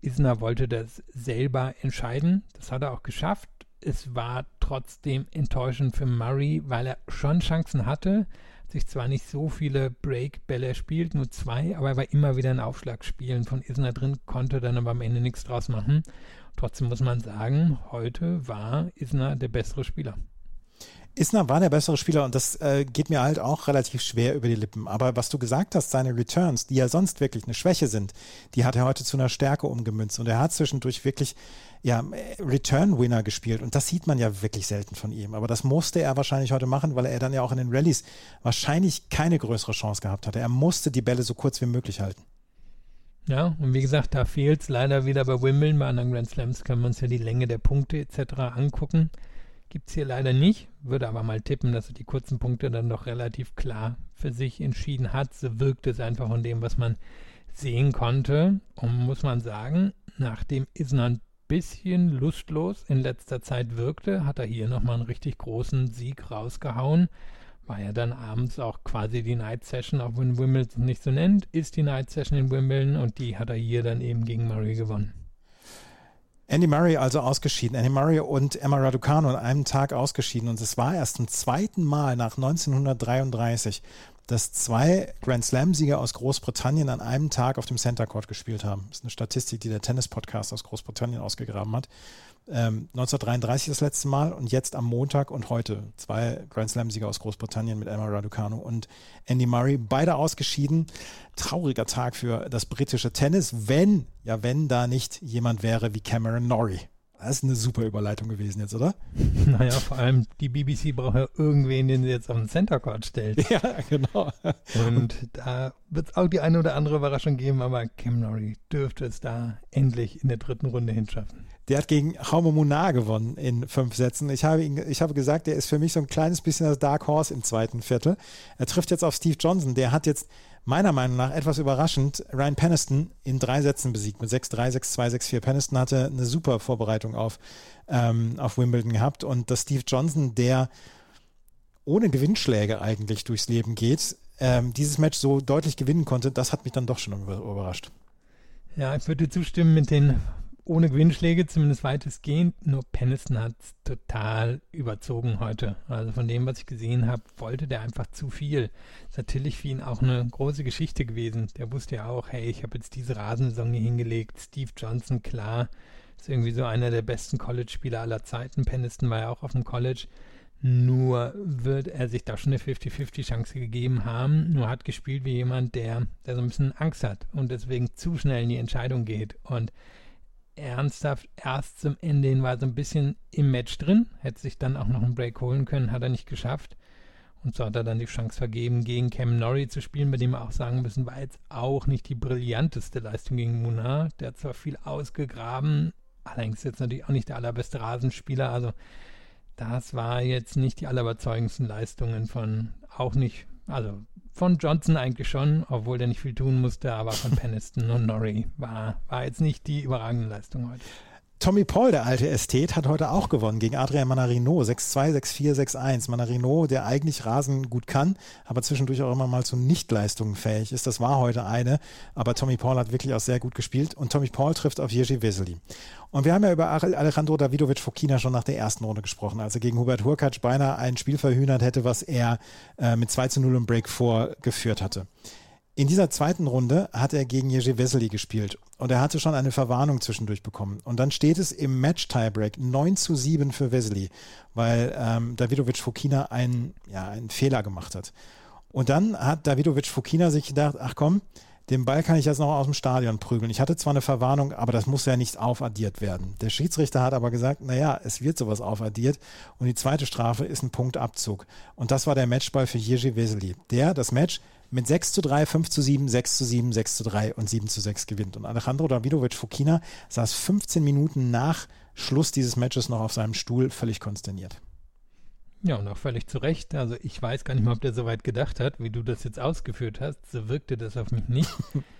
Isner wollte das selber entscheiden. Das hat er auch geschafft. Es war trotzdem enttäuschend für Murray, weil er schon Chancen hatte. Sich zwar nicht so viele Break-Bälle erspielt, nur zwei, aber er war immer wieder in Aufschlagspielen von Isner drin, konnte dann aber am Ende nichts draus machen. Trotzdem muss man sagen, heute war Isner der bessere Spieler. Isner war der bessere Spieler und das äh, geht mir halt auch relativ schwer über die Lippen. Aber was du gesagt hast, seine Returns, die ja sonst wirklich eine Schwäche sind, die hat er heute zu einer Stärke umgemünzt. Und er hat zwischendurch wirklich ja, Return-Winner gespielt. Und das sieht man ja wirklich selten von ihm. Aber das musste er wahrscheinlich heute machen, weil er dann ja auch in den Rallyes wahrscheinlich keine größere Chance gehabt hatte. Er musste die Bälle so kurz wie möglich halten. Ja, und wie gesagt, da fehlt es leider wieder bei Wimbledon. Bei anderen Grand Slams können wir uns ja die Länge der Punkte etc. angucken. Gibt es hier leider nicht. Würde aber mal tippen, dass er die kurzen Punkte dann doch relativ klar für sich entschieden hat. So wirkt es einfach von dem, was man sehen konnte. Und muss man sagen, nachdem Isner ein bisschen lustlos in letzter Zeit wirkte, hat er hier nochmal einen richtig großen Sieg rausgehauen. War ja dann abends auch quasi die Night Session, auch wenn Wimbledon nicht so nennt, ist die Night Session in Wimbledon und die hat er hier dann eben gegen Murray gewonnen. Andy Murray also ausgeschieden. Andy Murray und Emma Raducanu an einem Tag ausgeschieden. Und es war erst zum zweiten Mal nach 1933, dass zwei Grand Slam-Sieger aus Großbritannien an einem Tag auf dem Center Court gespielt haben. Das ist eine Statistik, die der Tennis-Podcast aus Großbritannien ausgegraben hat. Ähm, 1933 das letzte Mal und jetzt am Montag und heute zwei Grand Slam-Sieger aus Großbritannien mit Emma Raducanu und Andy Murray, beide ausgeschieden. Trauriger Tag für das britische Tennis, wenn, ja, wenn da nicht jemand wäre wie Cameron Norrie. Das ist eine super Überleitung gewesen jetzt, oder? Naja, vor allem die BBC braucht ja irgendwen, den sie jetzt auf den Center Court stellt. Ja, genau. Und da wird es auch die eine oder andere Überraschung geben, aber Cam Norrie dürfte es da endlich in der dritten Runde hinschaffen. Der hat gegen Jaume Munar gewonnen in fünf Sätzen. Ich habe, ihn, ich habe gesagt, der ist für mich so ein kleines bisschen das Dark Horse im zweiten Viertel. Er trifft jetzt auf Steve Johnson. Der hat jetzt meiner Meinung nach etwas überraschend Ryan Peniston in drei Sätzen besiegt mit 6-3, 6-2, 6-4. Peniston hatte eine super Vorbereitung auf, ähm, auf Wimbledon gehabt und dass Steve Johnson, der ohne Gewinnschläge eigentlich durchs Leben geht, ähm, dieses Match so deutlich gewinnen konnte, das hat mich dann doch schon überrascht. Ja, ich würde zustimmen mit den ohne Gewinnschläge, zumindest weitestgehend. Nur Peniston hat es total überzogen heute. Also von dem, was ich gesehen habe, wollte der einfach zu viel. Ist natürlich für ihn auch eine große Geschichte gewesen. Der wusste ja auch, hey, ich habe jetzt diese Rasensaison hier hingelegt. Steve Johnson, klar, ist irgendwie so einer der besten College-Spieler aller Zeiten. Peniston war ja auch auf dem College. Nur wird er sich da schon eine 50-50-Chance gegeben haben. Nur hat gespielt wie jemand, der, der so ein bisschen Angst hat und deswegen zu schnell in die Entscheidung geht. Und ernsthaft erst zum Ende hin war so ein bisschen im Match drin, hätte sich dann auch noch einen Break holen können, hat er nicht geschafft. Und so hat er dann die Chance vergeben, gegen Cam Norrie zu spielen, bei dem wir auch sagen müssen, war jetzt auch nicht die brillanteste Leistung gegen Munar. Der hat zwar viel ausgegraben, allerdings jetzt natürlich auch nicht der allerbeste Rasenspieler. Also das war jetzt nicht die allerüberzeugendsten Leistungen von, auch nicht, also von Johnson eigentlich schon, obwohl der nicht viel tun musste, aber von Peniston und Norrie war, war jetzt nicht die überragende Leistung heute. Tommy Paul, der alte Ästhet, hat heute auch gewonnen gegen Adrian Manarino. 6-2, 6-4, 6-1. Manarino, der eigentlich Rasen gut kann, aber zwischendurch auch immer mal zu Nichtleistungen fähig ist. Das war heute eine. Aber Tommy Paul hat wirklich auch sehr gut gespielt. Und Tommy Paul trifft auf Jerzy Vesely. Und wir haben ja über Alejandro Davidovic Fokina schon nach der ersten Runde gesprochen, als er gegen Hubert Hurkacz beinahe ein Spiel verhühnert hätte, was er äh, mit 2 zu 0 im Break vorgeführt hatte. In dieser zweiten Runde hat er gegen Jerzy Vesely gespielt und er hatte schon eine Verwarnung zwischendurch bekommen. Und dann steht es im Match-Tiebreak 9 zu 7 für Vesely, weil ähm, Davidovic Fokina einen, ja, einen Fehler gemacht hat. Und dann hat Davidovic Fokina sich gedacht, ach komm, den Ball kann ich jetzt noch aus dem Stadion prügeln. Ich hatte zwar eine Verwarnung, aber das muss ja nicht aufaddiert werden. Der Schiedsrichter hat aber gesagt, naja, es wird sowas aufaddiert und die zweite Strafe ist ein Punktabzug. Und das war der Matchball für Jerzy Vesely, der das Match mit 6 zu 3, 5 zu 7, 6 zu 7, 6 zu 3 und 7 zu 6 gewinnt. Und Alejandro Davidovic Fokina saß 15 Minuten nach Schluss dieses Matches noch auf seinem Stuhl völlig konsterniert. Ja, und auch völlig zu Recht. Also ich weiß gar nicht mal, ob der so weit gedacht hat, wie du das jetzt ausgeführt hast. So wirkte das auf mich nicht.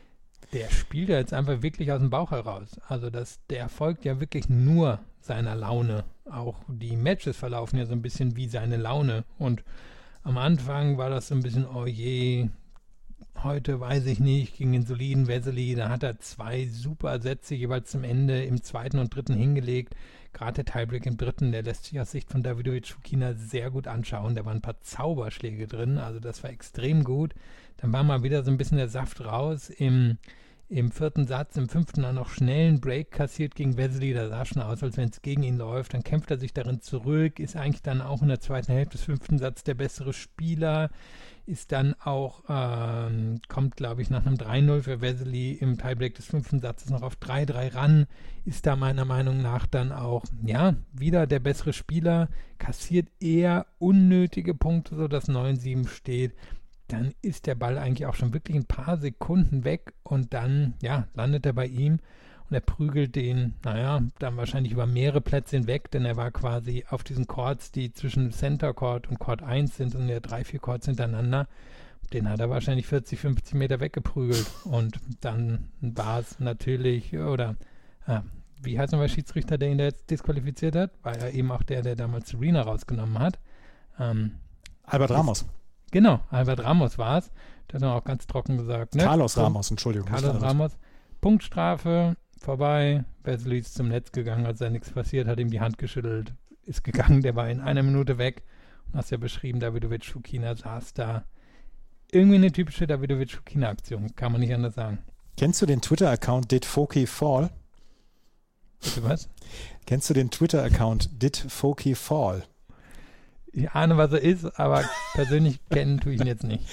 der spielt ja jetzt einfach wirklich aus dem Bauch heraus. Also das, der folgt ja wirklich nur seiner Laune. Auch die Matches verlaufen ja so ein bisschen wie seine Laune. Und am Anfang war das so ein bisschen, oh je, heute weiß ich nicht, gegen den soliden Wesley, da hat er zwei super Sätze jeweils zum Ende im zweiten und dritten hingelegt. Gerade der Tiebreak im dritten, der lässt sich aus Sicht von Davidovic Fukina sehr gut anschauen. Da waren ein paar Zauberschläge drin, also das war extrem gut. Dann war mal wieder so ein bisschen der Saft raus. Im, im vierten Satz, im fünften dann noch schnell einen Break kassiert gegen Wesley. Da sah schon aus, als wenn es gegen ihn läuft. Dann kämpft er sich darin zurück, ist eigentlich dann auch in der zweiten Hälfte des fünften Satzes der bessere Spieler ist dann auch, ähm, kommt glaube ich nach einem 3-0 für Wesley im Tiebreak des fünften Satzes noch auf 3-3 ran, ist da meiner Meinung nach dann auch, ja, wieder der bessere Spieler, kassiert eher unnötige Punkte, sodass 9-7 steht. Dann ist der Ball eigentlich auch schon wirklich ein paar Sekunden weg und dann, ja, landet er bei ihm und er prügelt den, naja, dann wahrscheinlich über mehrere Plätze hinweg, denn er war quasi auf diesen Chords, die zwischen Center Chord und Chord 1 sind und ja drei, vier Chords hintereinander. Den hat er wahrscheinlich 40, 50 Meter weggeprügelt. Und dann war es natürlich, oder äh, wie heißt nochmal Schiedsrichter, der ihn da jetzt disqualifiziert hat? War ja eben auch der, der damals Serena rausgenommen hat. Ähm, Albert Ramos. Genau, Albert Ramos war es. Der hat dann auch ganz trocken gesagt. Ne? Carlos Ramos, Entschuldigung. Carlos Ramos. Punktstrafe, vorbei. Wesley ist zum Netz gegangen, als da nichts passiert, hat ihm die Hand geschüttelt, ist gegangen, der war in einer Minute weg. Und hast ja beschrieben, Davidovic Fukina saß da. irgendwie eine typische Davidovic-Fokina-Aktion, kann man nicht anders sagen. Kennst du den Twitter-Account Did Foki Fall? Bitte was? Kennst du den Twitter-Account Did Foki Fall? Ich ahne, was er ist, aber persönlich kennen tue ich ihn jetzt nicht.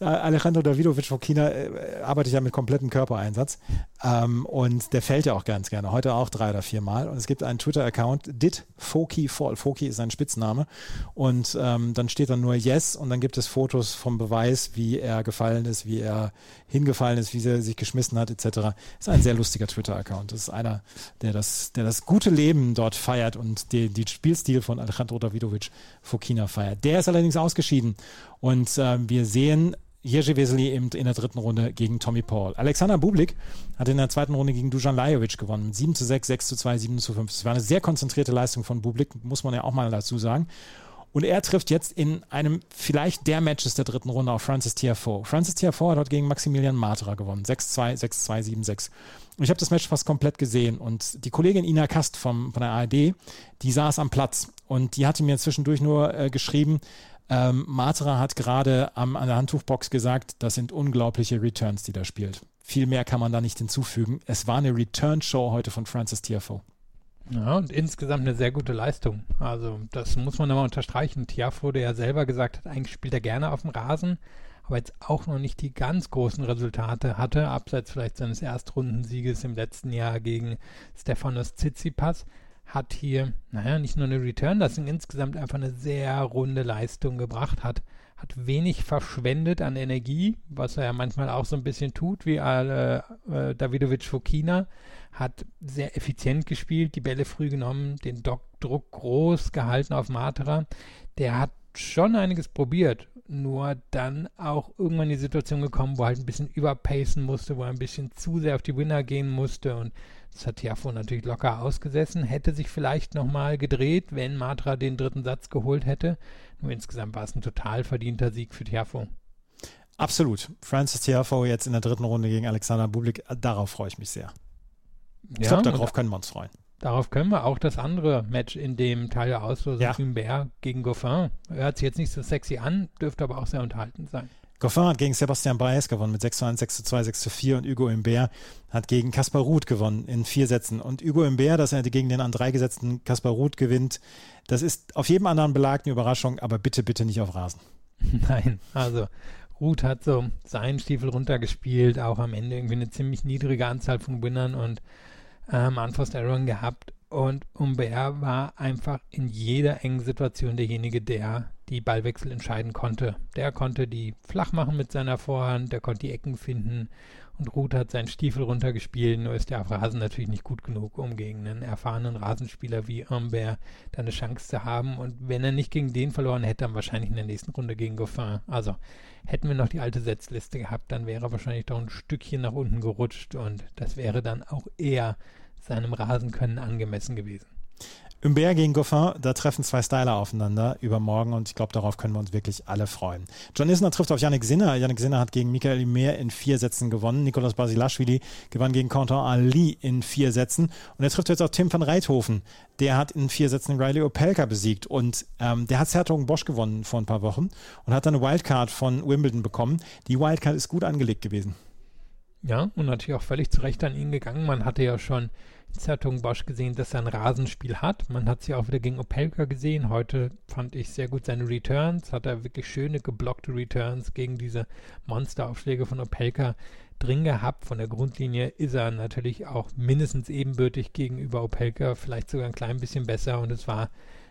Alejandro Davidovic von China äh, arbeitet ja mit komplettem Körpereinsatz ähm, und der fällt ja auch ganz gerne. Heute auch drei oder vier Mal. Und es gibt einen Twitter-Account, Did Foki Fall. Foki ist sein Spitzname. Und ähm, dann steht dann nur Yes und dann gibt es Fotos vom Beweis, wie er gefallen ist, wie er hingefallen ist, wie er sich geschmissen hat, etc. Ist ein sehr lustiger Twitter-Account. Das ist einer, der das, der das gute Leben dort feiert und die, die Spielstil von Alejandro Davidovic Fokina feiert. Der ist allerdings ausgeschieden und äh, wir sehen Jerzy Vesely eben in der dritten Runde gegen Tommy Paul. Alexander Bublik hat in der zweiten Runde gegen Dujan Lajovic gewonnen. 7 zu 6, 6 zu 2, 7 zu 5. Das war eine sehr konzentrierte Leistung von Bublik, muss man ja auch mal dazu sagen. Und er trifft jetzt in einem vielleicht der Matches der dritten Runde auf Francis Tiafoe. Francis Tiafoe hat dort gegen Maximilian Matra gewonnen. 6-2, 6-2, 7-6. Und ich habe das Match fast komplett gesehen. Und die Kollegin Ina Kast vom, von der ARD, die saß am Platz. Und die hatte mir zwischendurch nur äh, geschrieben, ähm, Matra hat gerade an der Handtuchbox gesagt, das sind unglaubliche Returns, die da spielt. Viel mehr kann man da nicht hinzufügen. Es war eine Return-Show heute von Francis Tiafoe. Ja, und insgesamt eine sehr gute Leistung. Also, das muss man nochmal unterstreichen. Tiafo, der ja selber gesagt hat, eigentlich spielt er gerne auf dem Rasen, aber jetzt auch noch nicht die ganz großen Resultate hatte, abseits vielleicht seines Erstrundensieges im letzten Jahr gegen Stefanos Tsitsipas hat hier, naja, nicht nur eine Return, das insgesamt einfach eine sehr runde Leistung gebracht hat. Hat wenig verschwendet an Energie, was er ja manchmal auch so ein bisschen tut, wie äh, äh, Davidovic Fokina. Hat sehr effizient gespielt, die Bälle früh genommen, den Dock Druck groß gehalten auf Matra. Der hat schon einiges probiert, nur dann auch irgendwann die Situation gekommen, wo er halt ein bisschen überpacen musste, wo er ein bisschen zu sehr auf die Winner gehen musste und das hat Tiafo natürlich locker ausgesessen, hätte sich vielleicht nochmal gedreht, wenn Matra den dritten Satz geholt hätte. Nur insgesamt war es ein total verdienter Sieg für Tiafo. Absolut. Francis Tiafo jetzt in der dritten Runde gegen Alexander Bublik, darauf freue ich mich sehr. Ich ja, glaube, darauf können wir uns freuen. Darauf können wir auch das andere Match in dem Teil der Auslosung ja. Humbert gegen Goffin. Hört sich jetzt nicht so sexy an, dürfte aber auch sehr unterhaltend sein. Goffin hat gegen Sebastian Baez gewonnen mit 6 zu 1, 6 zu 2, 6 zu 4 und Hugo Imbert hat gegen Kaspar Ruth gewonnen in vier Sätzen. Und Hugo Imbert, dass er gegen den an drei gesetzten Kaspar Ruth gewinnt, das ist auf jedem anderen Belag eine Überraschung, aber bitte, bitte nicht auf Rasen. Nein, also Ruth hat so seinen Stiefel runtergespielt, auch am Ende irgendwie eine ziemlich niedrige Anzahl von Winnern und ähm, Unforced Aaron gehabt. Und Humbert war einfach in jeder engen Situation derjenige, der die Ballwechsel entscheiden konnte. Der konnte die flach machen mit seiner Vorhand, der konnte die Ecken finden und Ruth hat seinen Stiefel runtergespielt, nur ist der Rasen natürlich nicht gut genug, um gegen einen erfahrenen Rasenspieler wie Humbert da eine Chance zu haben. Und wenn er nicht gegen den verloren hätte, dann wahrscheinlich in der nächsten Runde gegen Goffin. Also hätten wir noch die alte Setzliste gehabt, dann wäre er wahrscheinlich doch ein Stückchen nach unten gerutscht und das wäre dann auch eher seinem Rasenkönnen angemessen gewesen. Humbert gegen Goffin, da treffen zwei Styler aufeinander übermorgen und ich glaube, darauf können wir uns wirklich alle freuen. John Isner trifft auf Yannick Sinner. Yannick Sinner hat gegen Michael Mehr in vier Sätzen gewonnen. Nikolaus Basilashvili gewann gegen Quentin Ali in vier Sätzen. Und er trifft jetzt auch Tim van Reithofen. Der hat in vier Sätzen Riley Opelka besiegt und ähm, der hat Sertogen Bosch gewonnen vor ein paar Wochen und hat dann eine Wildcard von Wimbledon bekommen. Die Wildcard ist gut angelegt gewesen. Ja, und natürlich auch völlig zu Recht an ihn gegangen. Man hatte ja schon Zertung Bosch gesehen, dass er ein Rasenspiel hat. Man hat sie auch wieder gegen Opelka gesehen. Heute fand ich sehr gut seine Returns. Hat er wirklich schöne geblockte Returns gegen diese Monsteraufschläge von Opelka drin gehabt. Von der Grundlinie ist er natürlich auch mindestens ebenbürtig gegenüber Opelka, vielleicht sogar ein klein bisschen besser. Und es war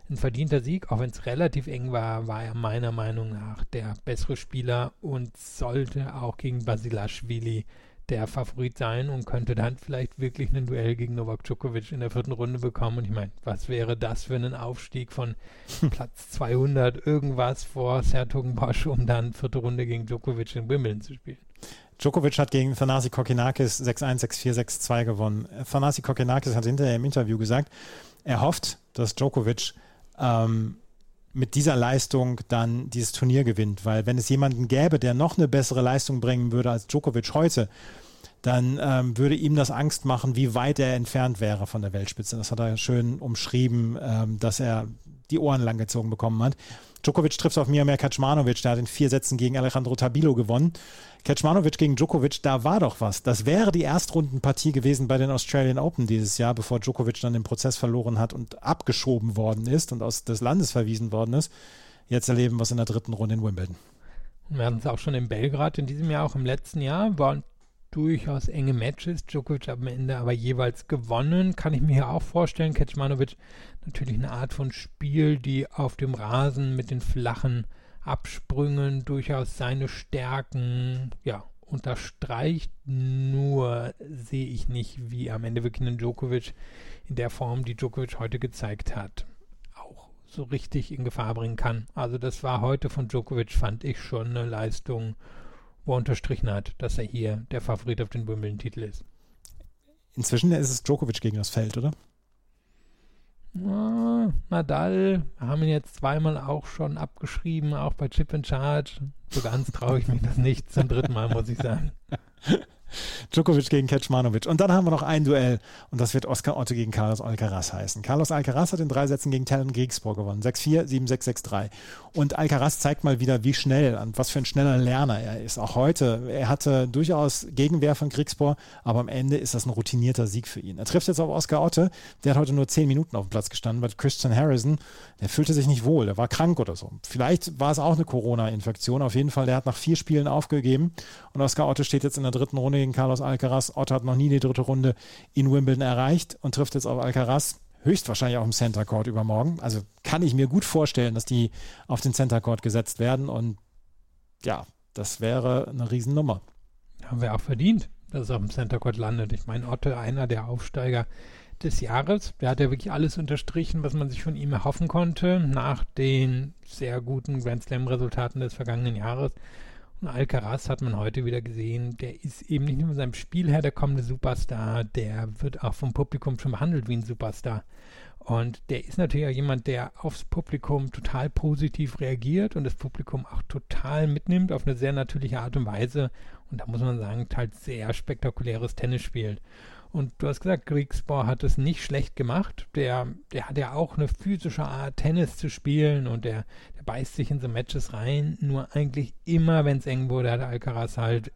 ein verdienter Sieg, auch wenn es relativ eng war, war er meiner Meinung nach der bessere Spieler und sollte auch gegen Basilashvili der Favorit sein und könnte dann vielleicht wirklich ein Duell gegen Novak Djokovic in der vierten Runde bekommen. Und ich meine, was wäre das für ein Aufstieg von Platz 200 irgendwas vor Bosch, um dann vierte Runde gegen Djokovic in Wimbledon zu spielen? Djokovic hat gegen Thanasi Kokinakis 6-1, 6-4, 6-2 gewonnen. Thanasi Kokinakis hat hinterher im Interview gesagt, er hofft, dass Djokovic ähm, mit dieser Leistung dann dieses Turnier gewinnt. Weil wenn es jemanden gäbe, der noch eine bessere Leistung bringen würde als Djokovic heute, dann ähm, würde ihm das Angst machen, wie weit er entfernt wäre von der Weltspitze. Das hat er schön umschrieben, ähm, dass er die Ohren langgezogen bekommen hat. Djokovic trifft auf Miomir Kaczmanowicz, der hat in vier Sätzen gegen Alejandro Tabilo gewonnen. Kaczmanowicz gegen Djokovic, da war doch was. Das wäre die Erstrundenpartie gewesen bei den Australian Open dieses Jahr, bevor Djokovic dann den Prozess verloren hat und abgeschoben worden ist und aus des Landes verwiesen worden ist. Jetzt erleben wir es in der dritten Runde in Wimbledon. Wir hatten es auch schon in Belgrad in diesem Jahr, auch im letzten Jahr, waren durchaus enge Matches. Djokovic am Ende aber jeweils gewonnen. Kann ich mir hier auch vorstellen. Kecmanovic natürlich eine Art von Spiel, die auf dem Rasen mit den flachen Absprüngen durchaus seine Stärken ja, unterstreicht. Nur sehe ich nicht, wie am Ende wirklich ein Djokovic in der Form, die Djokovic heute gezeigt hat, auch so richtig in Gefahr bringen kann. Also das war heute von Djokovic, fand ich schon eine Leistung, wo er unterstrichen hat, dass er hier der Favorit auf den Wimbledon-Titel ist. Inzwischen ist es Djokovic gegen das Feld, oder? Nadal haben ihn jetzt zweimal auch schon abgeschrieben, auch bei Chip and Charge. So ganz traue ich mich das nicht zum dritten Mal, muss ich sagen. Djokovic gegen Kecmanovic. Und dann haben wir noch ein Duell und das wird Oscar Otto gegen Carlos Alcaraz heißen. Carlos Alcaraz hat in drei Sätzen gegen Talon Griegspoor gewonnen. 6-4, 7-6, 6-3. Und Alcaraz zeigt mal wieder, wie schnell und was für ein schneller Lerner er ist. Auch heute. Er hatte durchaus Gegenwehr von Griegspoor, aber am Ende ist das ein routinierter Sieg für ihn. Er trifft jetzt auf Oscar Otte. Der hat heute nur zehn Minuten auf dem Platz gestanden, weil Christian Harrison, der fühlte sich nicht wohl. Der war krank oder so. Vielleicht war es auch eine Corona-Infektion. Auf jeden Fall, der hat nach vier Spielen aufgegeben. Und Oscar Otte steht jetzt in der dritten Runde gegen Carlos Alcaraz. Otto hat noch nie die dritte Runde in Wimbledon erreicht und trifft jetzt auf Alcaraz. Höchstwahrscheinlich auch im Center Court übermorgen. Also kann ich mir gut vorstellen, dass die auf den Center Court gesetzt werden. Und ja, das wäre eine Riesennummer. Haben wir auch verdient, dass es auf dem Center Court landet. Ich meine, Otto, einer der Aufsteiger des Jahres. Der hat ja wirklich alles unterstrichen, was man sich von ihm erhoffen konnte, nach den sehr guten Grand Slam-Resultaten des vergangenen Jahres. Und Alcaraz hat man heute wieder gesehen, der ist eben nicht nur seinem Spiel her der kommende Superstar, der wird auch vom Publikum schon behandelt wie ein Superstar. Und der ist natürlich auch jemand, der aufs Publikum total positiv reagiert und das Publikum auch total mitnimmt auf eine sehr natürliche Art und Weise. Und da muss man sagen, halt sehr spektakuläres Tennis spielt. Und du hast gesagt, Griegsbohr hat es nicht schlecht gemacht. Der, der hat ja auch eine physische Art, Tennis zu spielen und der, der beißt sich in so Matches rein. Nur eigentlich immer, wenn es eng wurde, hat Alcaraz halt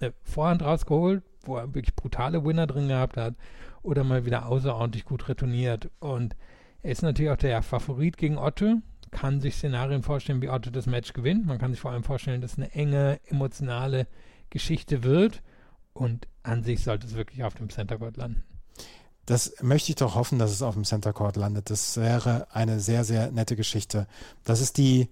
eine Vorhand rausgeholt, wo er wirklich brutale Winner drin gehabt hat oder mal wieder außerordentlich gut retourniert. Und er ist natürlich auch der Favorit gegen Otte. Kann sich Szenarien vorstellen, wie Otte das Match gewinnt. Man kann sich vor allem vorstellen, dass es eine enge, emotionale Geschichte wird. Und an sich sollte es wirklich auf dem Center Court landen. Das möchte ich doch hoffen, dass es auf dem Center Court landet. Das wäre eine sehr, sehr nette Geschichte. Das ist die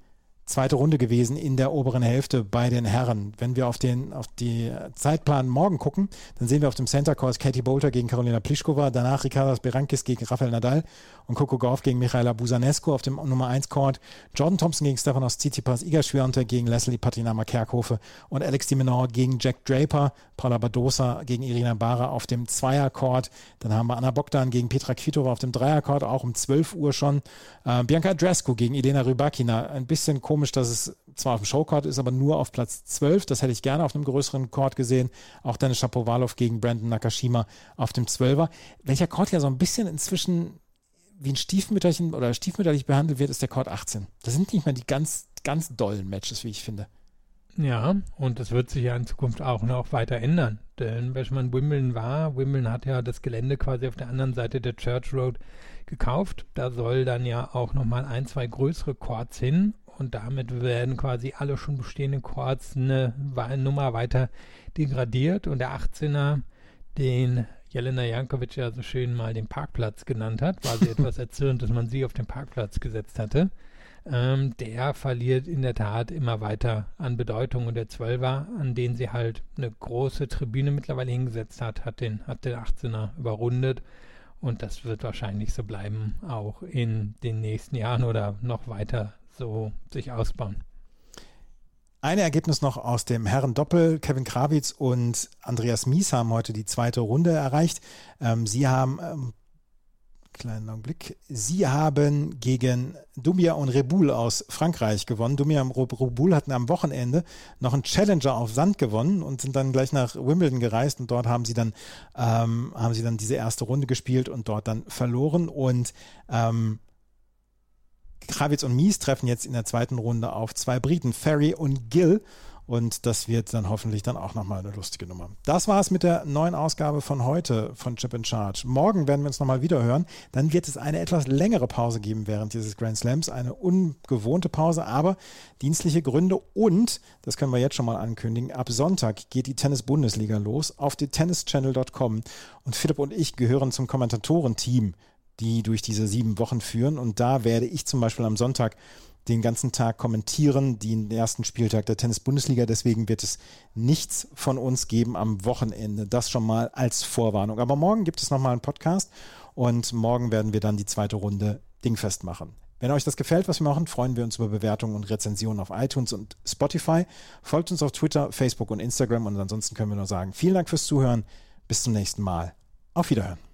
zweite Runde gewesen in der oberen Hälfte bei den Herren. Wenn wir auf den auf die Zeitplan morgen gucken, dann sehen wir auf dem Center Court Katie Bolter gegen Karolina Pliskova, danach Ricardas Berankis gegen Rafael Nadal und Coco Gauff gegen Michaela Busanescu auf dem Nummer 1 Court, Jordan Thompson gegen Stefanos Tsitsipas, Iga Swiatek gegen Leslie Patinama Kerkhofe und Alex de Minaur gegen Jack Draper, Paula Badosa gegen Irina Bara auf dem Zweier Court. Dann haben wir Anna Bogdan gegen Petra Kvitova auf dem Dreier Court, auch um 12 Uhr schon. Äh, Bianca Andrescu gegen Elena Rybakina, ein bisschen komisch komisch, dass es zwar auf dem Showcard ist, aber nur auf Platz 12. Das hätte ich gerne auf einem größeren Court gesehen. Auch Dennis Shapovalov gegen Brandon Nakashima auf dem 12er. Welcher Court ja so ein bisschen inzwischen wie ein Stiefmütterchen oder stiefmütterlich behandelt wird, ist der Court 18. Das sind nicht mehr die ganz, ganz dollen Matches, wie ich finde. Ja, und das wird sich ja in Zukunft auch noch weiter ändern. Denn wenn man Wimbledon war, Wimbledon hat ja das Gelände quasi auf der anderen Seite der Church Road gekauft. Da soll dann ja auch nochmal ein, zwei größere Courts hin und damit werden quasi alle schon bestehenden Chords eine, Nummer weiter degradiert. Und der 18er, den Jelena Jankovic ja so schön mal den Parkplatz genannt hat, war sie etwas erzürnt, dass man sie auf den Parkplatz gesetzt hatte. Ähm, der verliert in der Tat immer weiter an Bedeutung. Und der 12er, an den sie halt eine große Tribüne mittlerweile hingesetzt hat, hat den, hat den 18er überrundet. Und das wird wahrscheinlich so bleiben, auch in den nächsten Jahren oder noch weiter so sich ausbauen. Ein Ergebnis noch aus dem Herren-Doppel. Kevin Krawitz und Andreas Mies haben heute die zweite Runde erreicht. Ähm, sie haben, ähm, kleinen Augenblick, sie haben gegen Dumia und Reboul aus Frankreich gewonnen. Dumia und Reboul hatten am Wochenende noch einen Challenger auf Sand gewonnen und sind dann gleich nach Wimbledon gereist und dort haben sie dann, ähm, haben sie dann diese erste Runde gespielt und dort dann verloren und ähm, Kravitz und Mies treffen jetzt in der zweiten Runde auf zwei Briten, Ferry und Gill. Und das wird dann hoffentlich dann auch nochmal eine lustige Nummer. Das war es mit der neuen Ausgabe von heute von Chip in Charge. Morgen werden wir uns nochmal wieder hören. Dann wird es eine etwas längere Pause geben während dieses Grand Slams. Eine ungewohnte Pause, aber dienstliche Gründe. Und, das können wir jetzt schon mal ankündigen, ab Sonntag geht die Tennis-Bundesliga los auf die tennischannel.com. Und Philipp und ich gehören zum Kommentatorenteam, die durch diese sieben Wochen führen. Und da werde ich zum Beispiel am Sonntag den ganzen Tag kommentieren, den ersten Spieltag der Tennis-Bundesliga. Deswegen wird es nichts von uns geben am Wochenende. Das schon mal als Vorwarnung. Aber morgen gibt es nochmal einen Podcast und morgen werden wir dann die zweite Runde dingfest machen. Wenn euch das gefällt, was wir machen, freuen wir uns über Bewertungen und Rezensionen auf iTunes und Spotify. Folgt uns auf Twitter, Facebook und Instagram und ansonsten können wir nur sagen, vielen Dank fürs Zuhören. Bis zum nächsten Mal. Auf Wiederhören.